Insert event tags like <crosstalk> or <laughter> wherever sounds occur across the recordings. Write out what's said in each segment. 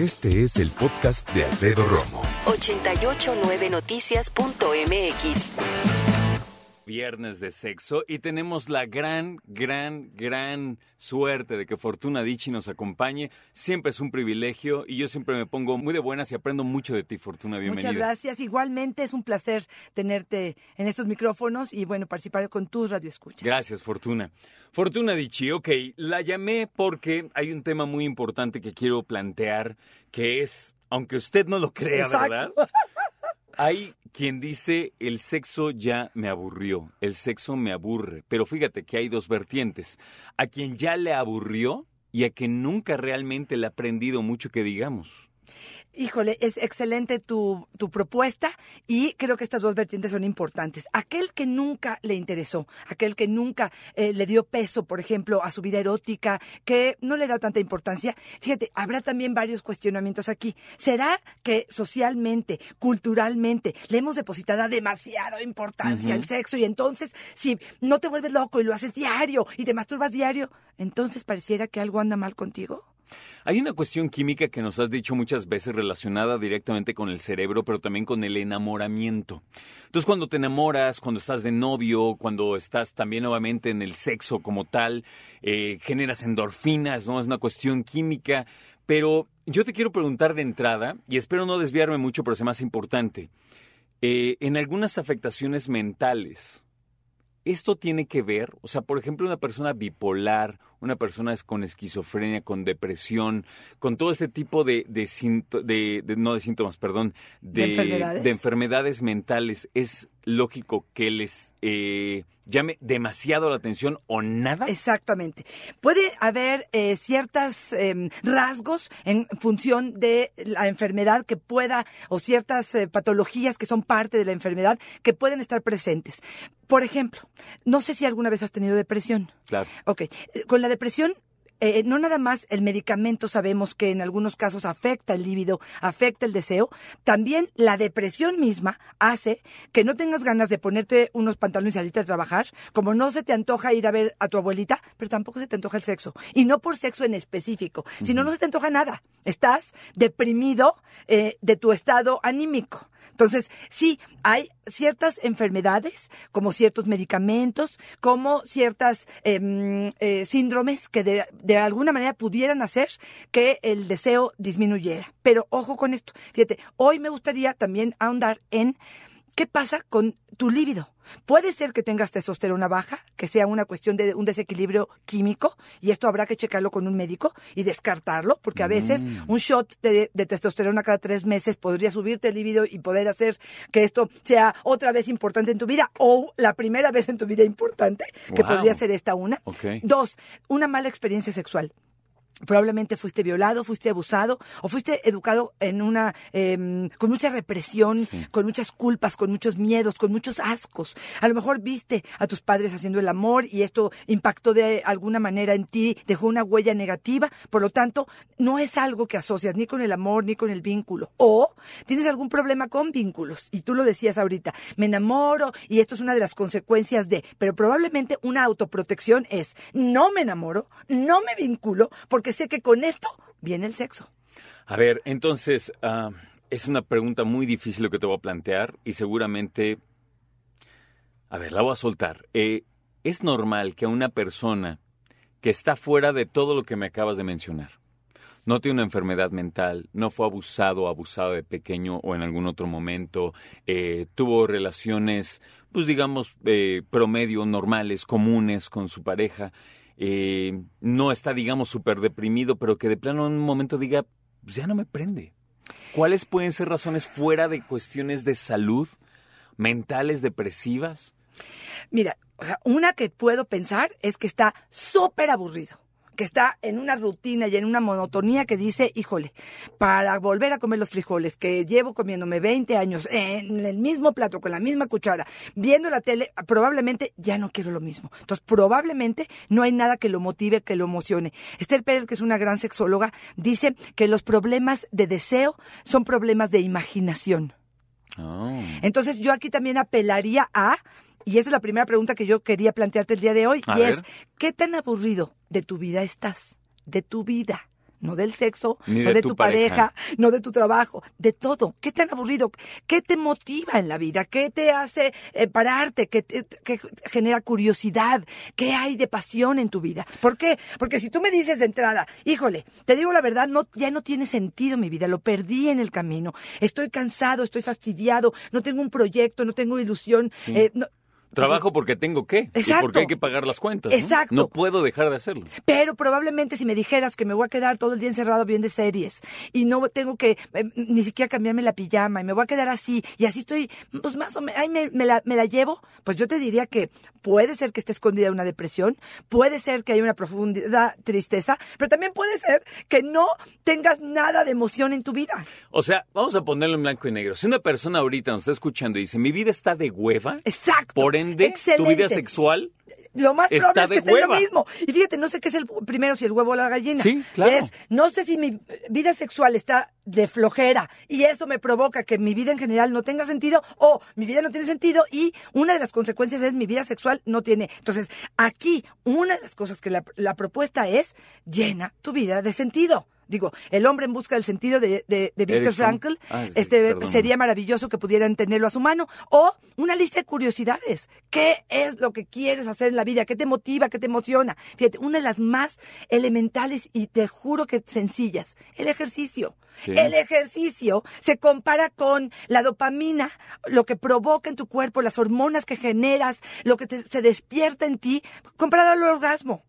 Este es el podcast de Alfredo Romo. 889noticias.mx. Viernes de sexo y tenemos la gran, gran, gran suerte de que Fortuna Dichi nos acompañe. Siempre es un privilegio y yo siempre me pongo muy de buenas y aprendo mucho de ti, Fortuna. Bienvenida. Muchas gracias. Igualmente es un placer tenerte en estos micrófonos y bueno, participar con tus radioescuchas. Gracias, Fortuna. Fortuna Dichi, ok, la llamé porque hay un tema muy importante que quiero plantear que es, aunque usted no lo crea, Exacto. ¿verdad? <laughs> Hay quien dice el sexo ya me aburrió, el sexo me aburre, pero fíjate que hay dos vertientes. A quien ya le aburrió y a quien nunca realmente le ha aprendido mucho que digamos. Híjole, es excelente tu, tu propuesta y creo que estas dos vertientes son importantes. Aquel que nunca le interesó, aquel que nunca eh, le dio peso, por ejemplo, a su vida erótica, que no le da tanta importancia, fíjate, habrá también varios cuestionamientos aquí. ¿Será que socialmente, culturalmente, le hemos depositado demasiada importancia al sexo y entonces si no te vuelves loco y lo haces diario y te masturbas diario, entonces pareciera que algo anda mal contigo? Hay una cuestión química que nos has dicho muchas veces relacionada directamente con el cerebro, pero también con el enamoramiento. Entonces, cuando te enamoras, cuando estás de novio, cuando estás también nuevamente en el sexo como tal, eh, generas endorfinas, ¿no? Es una cuestión química. Pero yo te quiero preguntar de entrada, y espero no desviarme mucho, pero es más importante. Eh, en algunas afectaciones mentales, ¿Esto tiene que ver? O sea, por ejemplo, una persona bipolar, una persona con esquizofrenia, con depresión, con todo este tipo de, de, de- de- no de síntomas, perdón, de, ¿De enfermedades? de enfermedades mentales, ¿es lógico que les eh, llame demasiado la atención o nada? Exactamente. Puede haber eh, ciertos rasgos en función de la enfermedad que pueda, o ciertas eh, patologías que son parte de la enfermedad que pueden estar presentes. Por ejemplo, no sé si alguna vez has tenido depresión. Claro. Ok, eh, con la depresión eh, no nada más el medicamento sabemos que en algunos casos afecta el líbido, afecta el deseo, también la depresión misma hace que no tengas ganas de ponerte unos pantalones y salirte a trabajar, como no se te antoja ir a ver a tu abuelita, pero tampoco se te antoja el sexo. Y no por sexo en específico, sino no se te antoja nada. Estás deprimido eh, de tu estado anímico. Entonces, sí, hay ciertas enfermedades, como ciertos medicamentos, como ciertas em, eh, síndromes que de, de alguna manera pudieran hacer que el deseo disminuyera. Pero ojo con esto. Fíjate, hoy me gustaría también ahondar en qué pasa con tu líbido. Puede ser que tengas testosterona baja, que sea una cuestión de un desequilibrio químico, y esto habrá que checarlo con un médico y descartarlo, porque a veces un shot de, de testosterona cada tres meses podría subirte el líbido y poder hacer que esto sea otra vez importante en tu vida, o la primera vez en tu vida importante, que Wow. podría ser esta una. Dos, una mala experiencia sexual. Probablemente fuiste violado, fuiste abusado o fuiste educado en una em, con mucha represión, Sí. con muchas culpas, con muchos miedos, con muchos ascos. A lo mejor viste a tus padres haciendo el amor y esto impactó de alguna manera en ti, dejó una huella negativa. Por lo tanto, no es algo que asocias ni con el amor ni con el vínculo. O tienes algún problema con vínculos y tú lo decías ahorita, me enamoro y esto es una de las consecuencias de, pero probablemente una autoprotección es no me enamoro, no me vinculo porque sé que con esto viene el sexo. A ver, entonces, ah, es una pregunta muy difícil lo que te voy a plantear y seguramente, a ver, la voy a soltar. Eh, es normal que una persona que está fuera de todo lo que me acabas de mencionar, no tiene una enfermedad mental, no fue abusado o abusado de pequeño o en algún otro momento, eh, tuvo relaciones, pues digamos, eh, promedio, normales, comunes con su pareja, eh, no está, digamos, súper deprimido, pero que de plano en un momento diga, pues ya no me prende. ¿Cuáles pueden ser razones fuera de cuestiones de salud, mentales, depresivas? Mira, una que puedo pensar es que está súper aburrido, que está en una rutina y en una monotonía que dice, híjole, para volver a comer los frijoles que llevo comiéndome 20 años en el mismo plato, con la misma cuchara, viendo la tele, probablemente ya no quiero lo mismo. Entonces, probablemente no hay nada que lo motive, que lo emocione. Esther Pérez, que es una gran sexóloga, dice que los problemas de deseo son problemas de imaginación. Oh. Entonces yo aquí también apelaría a, y esa es la primera pregunta que yo quería plantearte el día de hoy, A y es. ¿qué tan aburrido de tu vida estás? De tu vida, no del sexo, Ni no de de tu tu pareja. pareja, no de tu trabajo, de todo. ¿Qué te han aburrido? ¿Qué te motiva en la vida? ¿Qué te hace eh, pararte? ¿Qué, te- qué genera curiosidad? ¿Qué hay de pasión en tu vida? ¿Por qué? Porque si tú me dices de entrada, híjole, te digo la verdad, no, ya no tiene sentido mi vida, lo perdí en el camino. Estoy cansado, estoy fastidiado, no tengo un proyecto, no tengo ilusión. eh, no- Trabajo porque tengo que. Y Exacto. porque hay que pagar las cuentas. ¿no? Exacto. No puedo dejar de hacerlo. Pero probablemente si me dijeras que me voy a quedar todo el día encerrado viendo series y no tengo que eh, ni siquiera cambiarme la pijama y me voy a quedar así y así estoy, pues más o menos, ahí me, me la, me la llevo, pues yo te diría que puede ser que esté escondida una depresión, puede ser que haya una profunda tristeza, pero también puede ser que no tengas nada de emoción en tu vida. O sea, vamos a ponerlo en blanco y negro. Si una persona ahorita nos está escuchando y dice, mi vida está de hueva, Exacto. por ende, tu vida sexual Lo más Está probable es que esté lo hueva. mismo. Y fíjate, no sé qué es el primero, si el huevo o la gallina. Sí, claro. Es, no sé si mi vida sexual está de flojera y eso me provoca que mi vida en general no tenga sentido o mi vida no tiene sentido y una de las consecuencias es mi vida sexual no tiene. Entonces, aquí una de las cosas que la, la propuesta es llena tu vida de sentido. Digo, el hombre en busca del sentido de, de, de Viktor. Frankl, Ah, sí, este perdón. sería maravilloso que pudieran tenerlo a su mano. O una lista de curiosidades. ¿Qué es lo que quieres hacer en la vida? ¿Qué te motiva? ¿Qué te emociona? Fíjate, una de las más elementales y te juro que sencillas, el ejercicio. Sí. El ejercicio se compara con la dopamina, lo que provoca en tu cuerpo, las hormonas que generas, lo que te- se despierta en ti, comparado al orgasmo.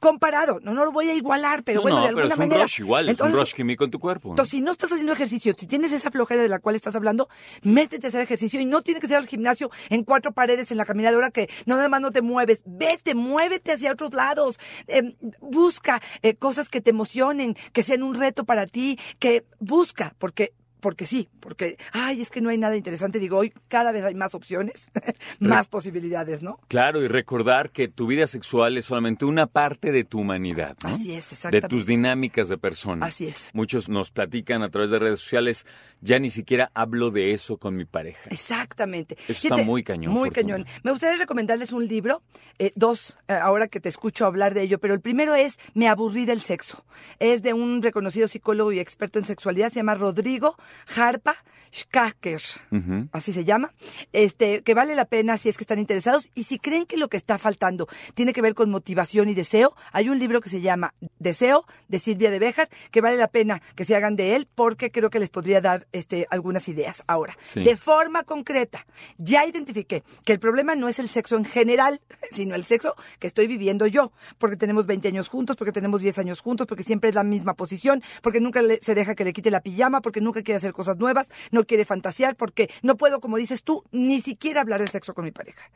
Comparado, no, no lo voy a igualar, pero no, bueno, no, de pero alguna es un manera. rush igual, Entonces, es un rush químico en tu cuerpo. ¿no? entonces, si no estás haciendo ejercicio, si tienes esa flojera de la cual estás hablando, métete a hacer ejercicio y no tienes que ser al gimnasio en cuatro paredes en la caminadora que no nada más no te mueves. Vete, muévete hacia otros lados. Eh, busca eh, cosas que te emocionen, que sean un reto para ti, que busca, porque porque sí, porque, ay, es que no hay nada interesante. Digo, hoy cada vez hay más opciones, <laughs> más posibilidades, ¿no? Claro, y recordar que tu vida sexual es solamente una parte de tu humanidad, ¿no? Así es, De exactamente. tus dinámicas de persona. Así es. Muchos nos platican a través de redes sociales, ya ni siquiera hablo de eso con mi pareja. Exactamente. Eso está muy cañón, Muy Fortuna. cañón. Me gustaría recomendarles un libro, eh, dos, eh, ahora que te escucho hablar de ello, pero el primero es Me aburrí del sexo. Es de un reconocido psicólogo y experto en sexualidad, se llama Rodrigo Harpa Schacker. Ujú. Así se llama, este, que vale la pena si es que están interesados y si creen que lo que está faltando tiene que ver con motivación y deseo, hay un libro que se llama Deseo de Silvia de Béjar, que vale la pena que se hagan de él porque creo que les podría dar este, algunas ideas. Ahora, Sí. de forma concreta, ya identifiqué que el problema no es el sexo en general, <laughs> sino el sexo que estoy viviendo yo, porque tenemos 20 años juntos, porque tenemos 10 años juntos, porque siempre es la misma posición, porque nunca le- se deja que le quite la pijama, porque nunca quiere hacer cosas nuevas, no quiere fantasear, porque no puedo, como dices tú, ni siquiera hablar de sexo con mi pareja.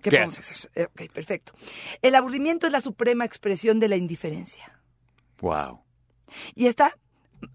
¿Qué, ¿Qué podemos haces? hacer? Eh, ok, perfecto. El aburrimiento es la suprema expresión de la indiferencia. Wow. Y está,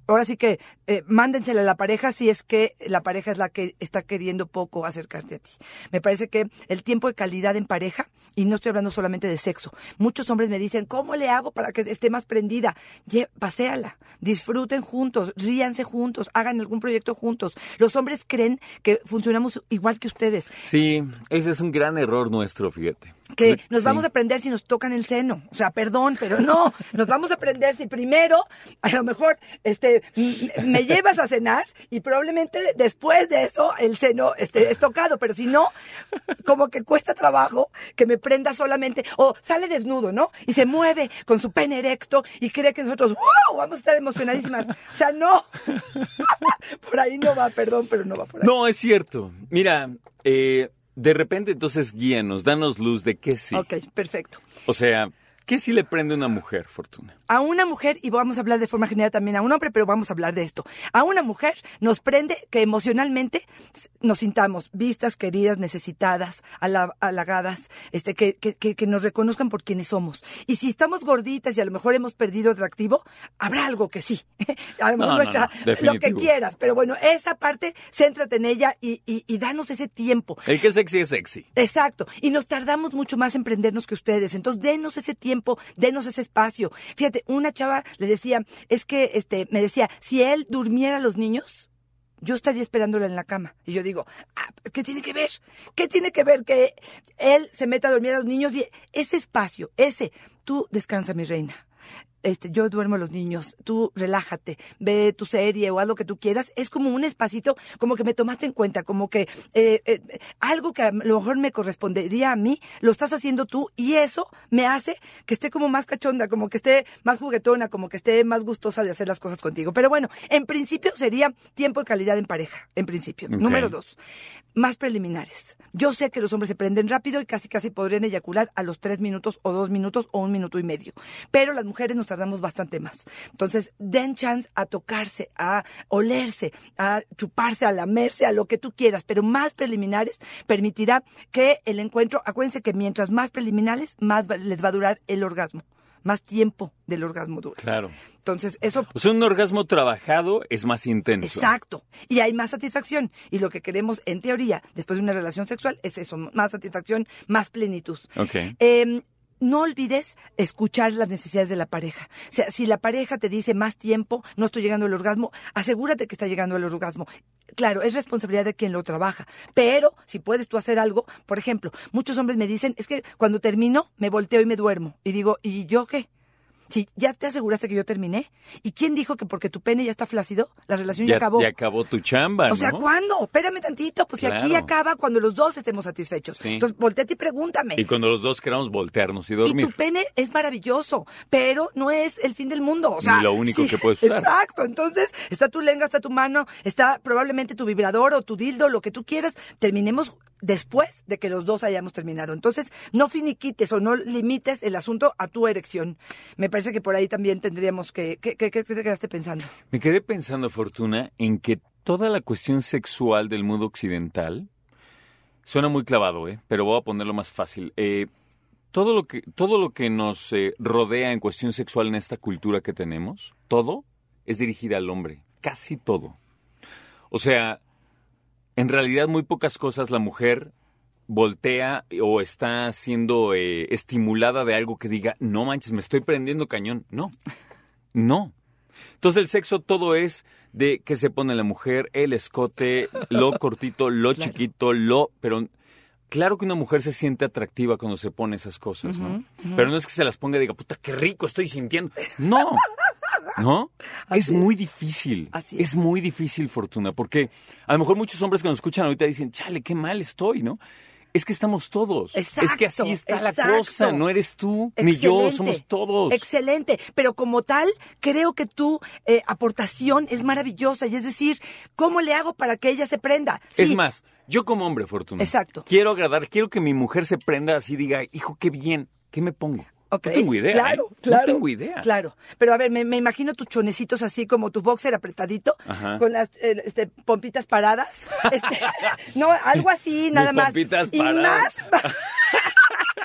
ahora sí que eh, mándensela a la pareja si es que la pareja es la que está queriendo poco acercarte a ti. Me parece que el tiempo de calidad en pareja, y no estoy hablando solamente de sexo, muchos hombres me dicen, ¿cómo le hago para que esté más prendida? Lle- paséala, disfruten juntos, ríanse juntos, hagan algún proyecto juntos. Los hombres creen que funcionamos igual que ustedes, Sí, ese es un gran error nuestro, fíjate. Que nos Sí. vamos a aprender si nos tocan el seno. O sea, perdón, pero no, <laughs> nos vamos a aprender si primero, a lo mejor, este, me llevas a cenar y probablemente después de eso el seno este, es tocado, pero si no, como que cuesta trabajo que me prenda solamente, o sale desnudo, ¿no? Y se mueve con su pene erecto y cree que nosotros, ¡wow! Vamos a estar emocionadísimas. O sea, no. <laughs> por ahí no va, perdón, pero no va por ahí. No, es cierto. Mira, eh, de repente entonces guíanos, danos luz de qué sí. Ok, perfecto. O sea, ¿qué sí le prende a una mujer, Fortuna? a una mujer, y vamos a hablar de forma general también a un hombre, pero vamos a hablar de esto. A una mujer nos prende que emocionalmente nos sintamos vistas, queridas, necesitadas, ala- halagadas, este, que, que, que, nos reconozcan por quienes somos. Y si estamos gorditas y a lo mejor hemos perdido atractivo, habrá algo que sí. <laughs> A lo mejor No, no, nuestra- no, lo que quieras, pero bueno, esa parte, céntrate en ella y, y, y danos ese tiempo. El que es sexy es sexy. Exacto. Y nos tardamos mucho más en prendernos que ustedes. Entonces, denos ese tiempo, denos ese espacio. Fíjate, una chava le decía, es que, este, me decía, si él durmiera a los niños, yo estaría esperándola en la cama. Y yo digo, ah, ¿qué tiene que ver? ¿Qué tiene que ver que él se meta a dormir a los niños? Y ese espacio, ese, tú descansa, mi reina. Este, yo duermo a los niños, tú relájate, ve tu serie o haz lo que tú quieras, es como un espacito, como que me tomaste en cuenta, como que eh, eh, algo que a lo mejor me correspondería a mí, lo estás haciendo tú y eso me hace que esté como más cachonda, como que esté más juguetona, como que esté más gustosa de hacer las cosas contigo. Pero bueno, en principio sería tiempo de calidad en pareja, en principio. Número dos, más preliminares. Yo sé que los hombres se prenden rápido y casi casi podrían eyacular a los tres minutos o dos minutos o un minuto y medio. Pero las mujeres nos tardamos bastante más. Entonces, den chance a tocarse, a olerse, a chuparse, a lamerse, a lo que tú quieras, pero más preliminares permitirá que el encuentro, acuérdense que mientras más preliminares, más les va a durar el orgasmo. Más tiempo del orgasmo dura. Claro. Entonces, eso O sea, un orgasmo trabajado es más intenso. Exacto. Y hay más satisfacción. Y lo que queremos, en teoría, después de una relación sexual, es eso, más satisfacción, más plenitud. Ok. Eh, no olvides escuchar las necesidades de la pareja. O sea, si la pareja te dice más tiempo, no estoy llegando al orgasmo, asegúrate que está llegando al orgasmo. Claro, es responsabilidad de quien lo trabaja. Pero si puedes tú hacer algo, por ejemplo, muchos hombres me dicen, es que cuando termino me volteo y me duermo. Y digo, ¿y yo qué? Si ya te aseguraste que yo terminé. ¿Y quién dijo que porque tu pene ya está flácido, la relación ya, Ya, acabó? ya acabó tu chamba, O sea, ¿no? ¿cuándo? Espérame tantito, pues si aquí acaba cuando los dos estemos satisfechos. Sí. Entonces, volteate y pregúntame. Y cuando los dos queramos voltearnos y Y dormir. tu pene es maravilloso, pero no es el fin del mundo. O sea, Ni lo único que puedes usar. Exacto. Entonces, está tu lengua, está tu mano, está probablemente tu vibrador o tu dildo, lo que tú quieras. Terminemos después de que los dos hayamos terminado. Entonces, no finiquites o no limites el asunto a tu erección. Me parece que por ahí también tendríamos que... ¿Qué, te quedaste pensando? Me quedé pensando, Fortuna, en que toda la cuestión sexual del mundo occidental suena muy clavado, ¿eh? pero voy a ponerlo más fácil. Eh, todo, lo que, todo lo que nos eh, rodea en cuestión sexual en esta cultura que tenemos, todo es dirigida al hombre, casi todo. O sea, en realidad muy pocas cosas la mujer voltea o está siendo eh, estimulada de algo que diga, no manches, me estoy prendiendo cañón. No, no. Entonces el sexo todo es de que se pone la mujer, el escote, lo <laughs> cortito, lo Claro. chiquito, lo... Pero claro que una mujer se siente atractiva cuando se pone esas cosas, ¿no? Pero no es que se las ponga y diga, puta, qué rico estoy sintiendo. No, ¿no? Es es. muy difícil. Así es es. muy difícil, Fortuna, porque a lo mejor muchos hombres que nos escuchan ahorita dicen, chale, qué mal estoy, ¿no? Es que estamos todos. es que Exacto, así está la exacto. cosa. No eres tú, ni yo, somos todos. Excelente, pero como tal, creo que tu eh, aportación es maravillosa. Y es decir, ¿cómo le hago para que ella se prenda? Es más, yo como hombre, Fortuna. Exacto. Quiero agradar, quiero que mi mujer se prenda así y diga, hijo, qué bien, ¿qué me pongo? Ok, No tengo idea. Claro, ¿eh? claro. No tengo idea. Claro. Pero a ver, me, me imagino tus chonecitos así como tu boxer apretadito, Ajá. con las eh, este, pompitas paradas. Este, <laughs> no, algo así, nada más. pompitas y paradas. <laughs> más.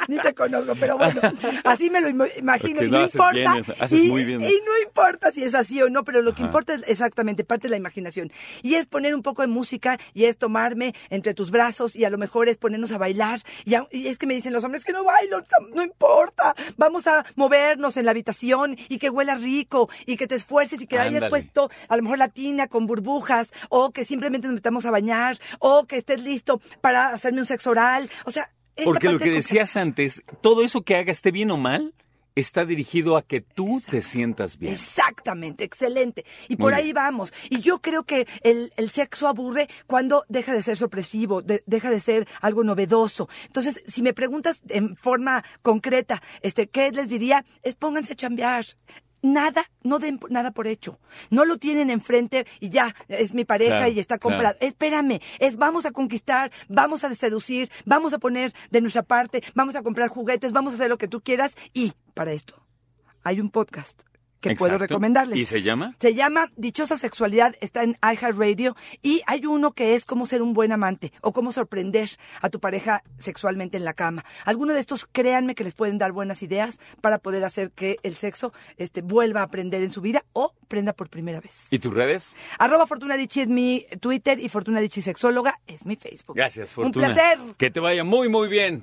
<laughs> Ni te conozco, pero bueno, <laughs> así me lo im- imagino. Y no, importa. bien, haces y, muy bien. y no importa si es así o no, pero lo que Ajá. importa es exactamente parte de la imaginación. Y es poner un poco de música y es tomarme entre tus brazos y a lo mejor es ponernos a bailar. Y, a- y es que me dicen los hombres que no bailo, no importa. Vamos a movernos en la habitación y que huela rico y que te esfuerces y que hayas puesto a lo mejor la tina con burbujas o que simplemente nos metamos a bañar o que estés listo para hacerme un sexo oral. O sea, Porque lo que de decías antes, todo eso que haga esté bien o mal, está dirigido a que tú te sientas bien. Exactamente, excelente. Y Muy por bien. ahí vamos. Y yo creo que el, el sexo aburre cuando deja de ser sorpresivo, de- deja de ser algo novedoso. Entonces, si me preguntas en forma concreta, este, ¿qué les diría? Es pónganse a chambear. Nada, no den nada por hecho. No lo tienen enfrente y ya, es mi pareja Claro, y está claro. comprado. Espérame, es vamos a conquistar, vamos a seducir, vamos a poner de nuestra parte, vamos a comprar juguetes, vamos a hacer lo que tú quieras y para esto hay un podcast que puedo recomendarles. ¿Y se llama? Se llama Dichosa Sexualidad, está en iHeartRadio y hay uno que es cómo ser un buen amante o cómo sorprender a tu pareja sexualmente en la cama. Algunos de estos, créanme que les pueden dar buenas ideas para poder hacer que el sexo este, vuelva a aprender en su vida o prenda por primera vez. ¿Y tus redes? Arroba Fortuna Dichi es mi Twitter y Fortuna Dichi Sexóloga es mi Facebook. Gracias, Un Fortuna. placer. Que te vaya muy, muy bien.